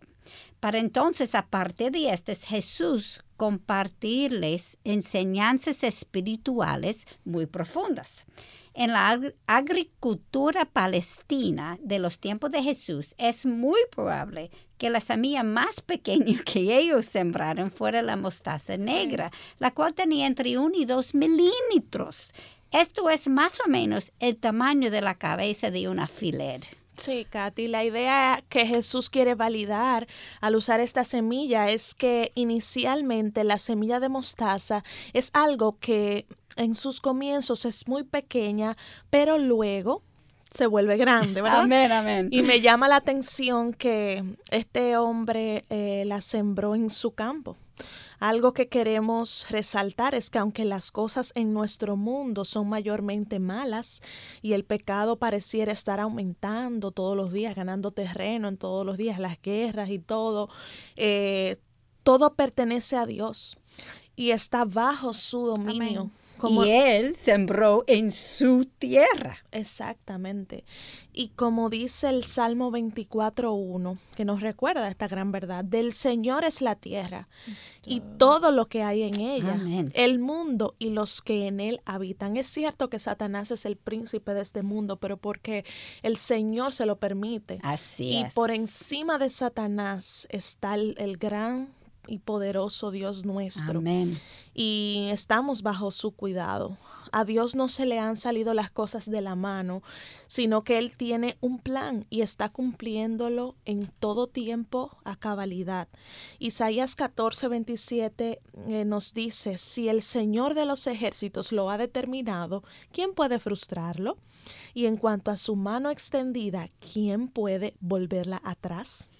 Para entonces, aparte de este, Jesús compartirles enseñanzas espirituales muy profundas. En la agricultura palestina de los tiempos de Jesús es muy probable que la semilla más pequeña que ellos sembraron fuera la mostaza negra, la cual tenía entre 1 y 2 milímetros. Esto es más o menos el tamaño de la cabeza de un alfiler. Sí, Katy, la idea que Jesús quiere validar al usar esta semilla es que inicialmente la semilla de mostaza es algo que en sus comienzos es muy pequeña, pero luego se vuelve grande, ¿verdad? Amén, amén. Y me llama la atención que este hombre eh, la sembró en su campo. Algo que queremos resaltar es que aunque las cosas en nuestro mundo son mayormente malas y el pecado pareciera estar aumentando todos los días, ganando terreno en todos los días, las guerras y todo, eh, todo pertenece a Dios y está bajo su dominio y él sembró en su tierra. Exactamente. Y como dice el Salmo 24.1, que nos recuerda esta gran verdad, del Señor es la tierra y todo lo que hay en ella, el mundo y los que en él habitan. Es cierto que Satanás es el príncipe de este mundo, pero porque el Señor se lo permite. Así y por encima de Satanás está el, el gran y poderoso Dios nuestro. Amén. Y estamos bajo su cuidado. A Dios no se le han salido las cosas de la mano, sino que Él tiene un plan y está cumpliéndolo en todo tiempo a cabalidad. Isaías 14, 27 eh, nos dice, si el Señor de los ejércitos lo ha determinado, ¿quién puede frustrarlo? Y en cuanto a su mano extendida, ¿quién puede volverla atrás?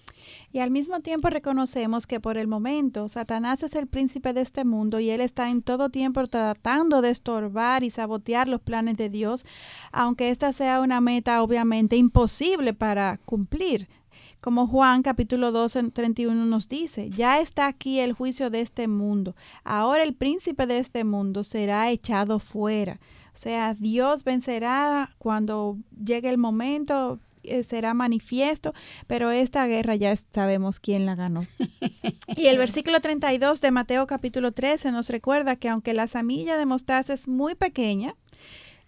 Y al mismo tiempo reconocemos que por el momento Satanás es el príncipe de este mundo y él está en todo tiempo tratando de estorbar y sabotear los planes de Dios, aunque esta sea una meta obviamente imposible para cumplir. Como Juan capítulo 12, 31 nos dice, ya está aquí el juicio de este mundo. Ahora el príncipe de este mundo será echado fuera. O sea, Dios vencerá cuando llegue el momento, será manifiesto, pero esta guerra ya sabemos quién la ganó. y el versículo 32 de Mateo capítulo 13 nos recuerda que aunque la semilla de mostaza es muy pequeña,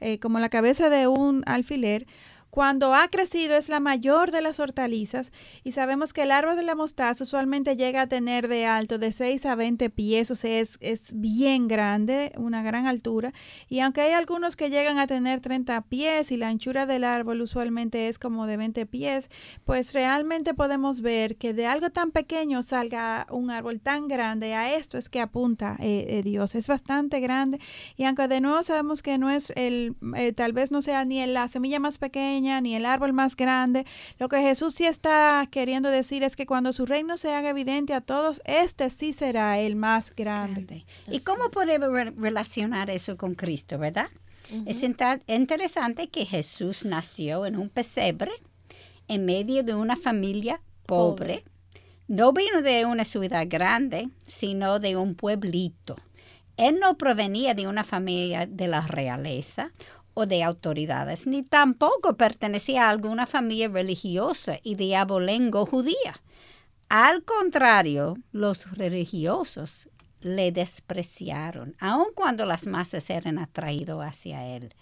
eh, como la cabeza de un alfiler, cuando ha crecido es la mayor de las hortalizas y sabemos que el árbol de la mostaza usualmente llega a tener de alto de 6 a 20 pies, o sea, es, es bien grande, una gran altura. Y aunque hay algunos que llegan a tener 30 pies y la anchura del árbol usualmente es como de 20 pies, pues realmente podemos ver que de algo tan pequeño salga un árbol tan grande. A esto es que apunta eh, eh, Dios. Es bastante grande y aunque de nuevo sabemos que no es el, eh, tal vez no sea ni la semilla más pequeña, ni el árbol más grande. Lo que Jesús sí está queriendo decir es que cuando su reino se haga evidente a todos, este sí será el más grande. ¿Y cómo podemos relacionar eso con Cristo, verdad? Es interesante que Jesús nació en un pesebre en medio de una familia pobre. No vino de una ciudad grande, sino de un pueblito. Él no provenía de una familia de la realeza o de autoridades, ni tampoco pertenecía a alguna familia religiosa y de abolengo judía. Al contrario, los religiosos le despreciaron, aun cuando las masas eran atraídos hacia él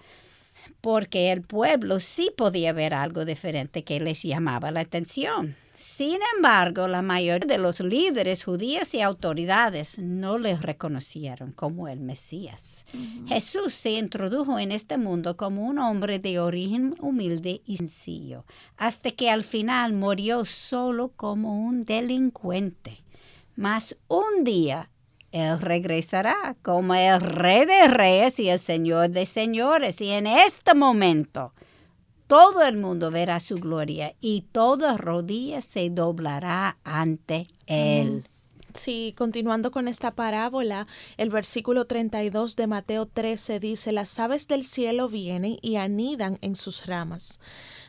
porque el pueblo sí podía ver algo diferente que les llamaba la atención. Sin embargo, la mayoría de los líderes judíos y autoridades no le reconocieron como el Mesías. Jesús se introdujo en este mundo como un hombre de origen humilde y sencillo, hasta que al final murió solo como un delincuente. Mas un día él regresará como el rey de reyes y el señor de señores. Y en este momento todo el mundo verá su gloria y toda rodilla se doblará ante él. Sí, continuando con esta parábola, el versículo 32 de Mateo 13 dice, las aves del cielo vienen y anidan en sus ramas.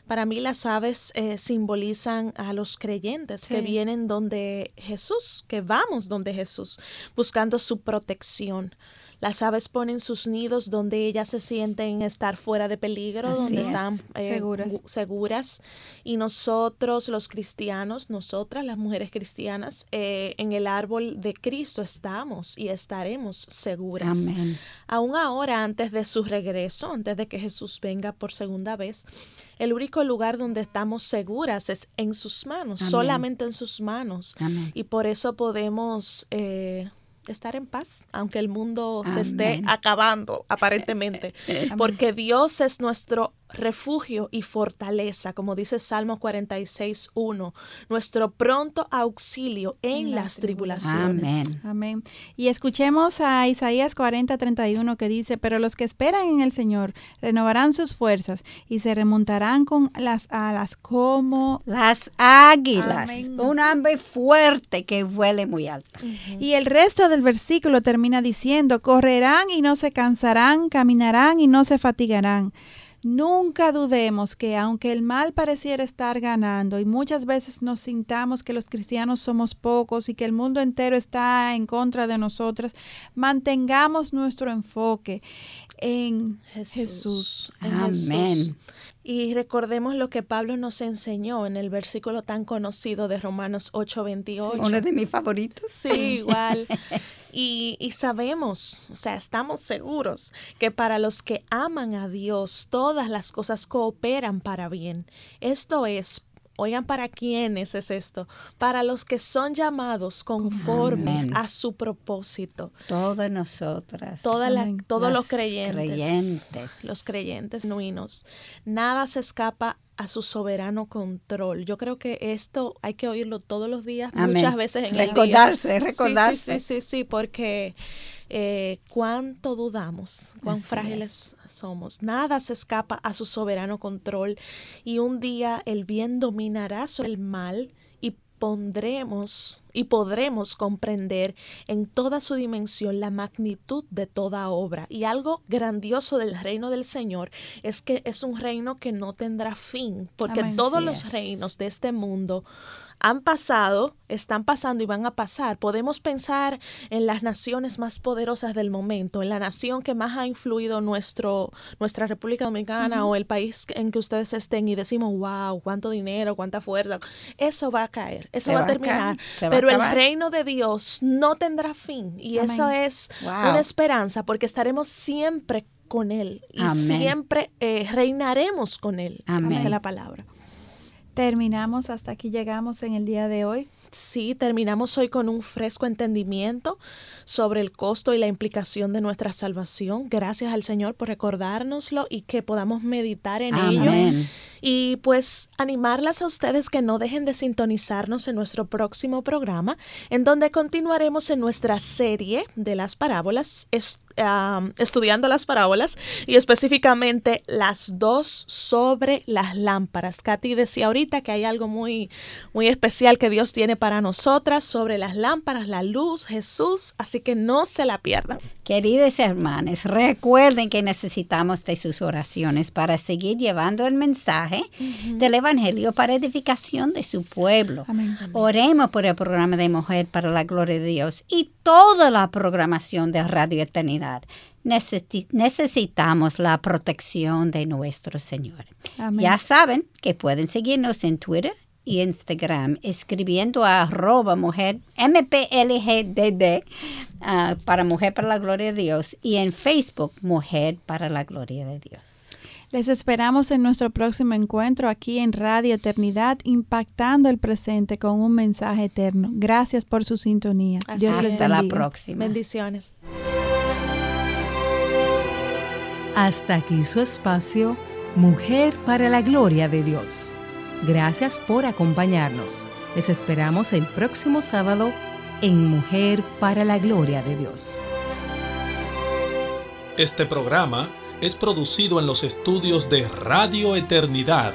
Para mí las aves eh, simbolizan a los creyentes que vienen donde Jesús, que vamos donde Jesús, buscando su protección. Las aves ponen sus nidos donde ellas se sienten estar fuera de peligro, donde están eh, seguras. Y nosotros, los cristianos, nosotras, las mujeres cristianas, eh, en el árbol de Cristo estamos y estaremos seguras. Amén. Aún ahora, antes de su regreso, antes de que Jesús venga por segunda vez, el único lugar donde estamos seguras es en sus manos, solamente en sus manos. Y por eso podemos eh, estar en paz, aunque el mundo se esté acabando aparentemente, porque Dios es nuestro refugio y fortaleza, como dice Salmo 46, 1, nuestro pronto auxilio en las tribulaciones. Amén. Y escuchemos a Isaías 40, 31 que dice, pero los que esperan en el Señor renovarán sus fuerzas y se remontarán con las alas como las águilas, un hambre fuerte que vuele muy alto. Y el resto del versículo termina diciendo, correrán y no se cansarán, caminarán y no se fatigarán. Nunca dudemos que aunque el mal pareciera estar ganando y muchas veces nos sintamos que los cristianos somos pocos y que el mundo entero está en contra de nosotras, mantengamos nuestro enfoque en Jesús. Amén. Y recordemos lo que Pablo nos enseñó en el versículo tan conocido de Romanos 8:28. uno de mis favoritos. Sí, igual. Y, y, sabemos, o sea, estamos seguros que para los que aman a Dios, todas las cosas cooperan para bien. Esto es Oigan, ¿para quiénes es esto? Para los que son llamados conforme a su propósito. Todas nosotras. todos los creyentes. Los creyentes genuinos. Nada se escapa a su soberano control. Yo creo que esto hay que oírlo todos los días, muchas veces en recordarse, el día. Recordarse, sí, sí, sí, sí, porque eh, cuánto dudamos, cuán frágiles somos. Nada se escapa a su soberano control y un día el bien dominará sobre el mal pondremos y podremos comprender en toda su dimensión la magnitud de toda obra. Y algo grandioso del reino del Señor es que es un reino que no tendrá fin, porque todos los reinos de este mundo han pasado, están pasando y van a pasar. Podemos pensar en las naciones más poderosas del momento, en la nación que más ha influido nuestro, nuestra República Dominicana o el país en que ustedes estén y decimos, wow, cuánto dinero, cuánta fuerza. Eso va a caer, eso va, a terminar. Pero el reino de Dios no tendrá fin y eso es una esperanza porque estaremos siempre con Él y siempre eh, reinaremos con Él, dice la palabra terminamos, hasta aquí llegamos en el día de hoy. Sí, terminamos hoy con un fresco entendimiento sobre el costo y la implicación de nuestra salvación. Gracias al Señor por recordárnoslo y que podamos meditar en ello. Y pues animarlas a ustedes que no dejen de sintonizarnos en nuestro próximo programa, en donde continuaremos en nuestra serie de las parábolas, estudiando las parábolas y específicamente las dos sobre las lámparas. Katy decía ahorita que hay algo muy, muy especial que Dios tiene para nosotras sobre las lámparas, la luz, Jesús, así que no se la pierdan. Queridas hermanas, recuerden que necesitamos de sus oraciones para seguir llevando el mensaje del Evangelio para edificación de su pueblo. Oremos por el programa de Mujer para la Gloria de Dios y toda la programación de Radio Eternidad. necesitamos la protección de nuestro Señor. Ya saben que pueden seguirnos en Twitter y Instagram escribiendo a arroba mujer MPLGDD ah, para Mujer para la Gloria de Dios y en Facebook Mujer para la Gloria de Dios. Les esperamos en nuestro próximo encuentro aquí en Radio Eternidad, impactando el presente con un mensaje eterno. Gracias por su sintonía. Dios les bendiga. Hasta la próxima. Bendiciones. Hasta aquí su espacio, Mujer para la Gloria de Dios. Gracias por acompañarnos. Les esperamos el próximo sábado en Mujer para la Gloria de Dios. Este programa es producido en los estudios de Radio Eternidad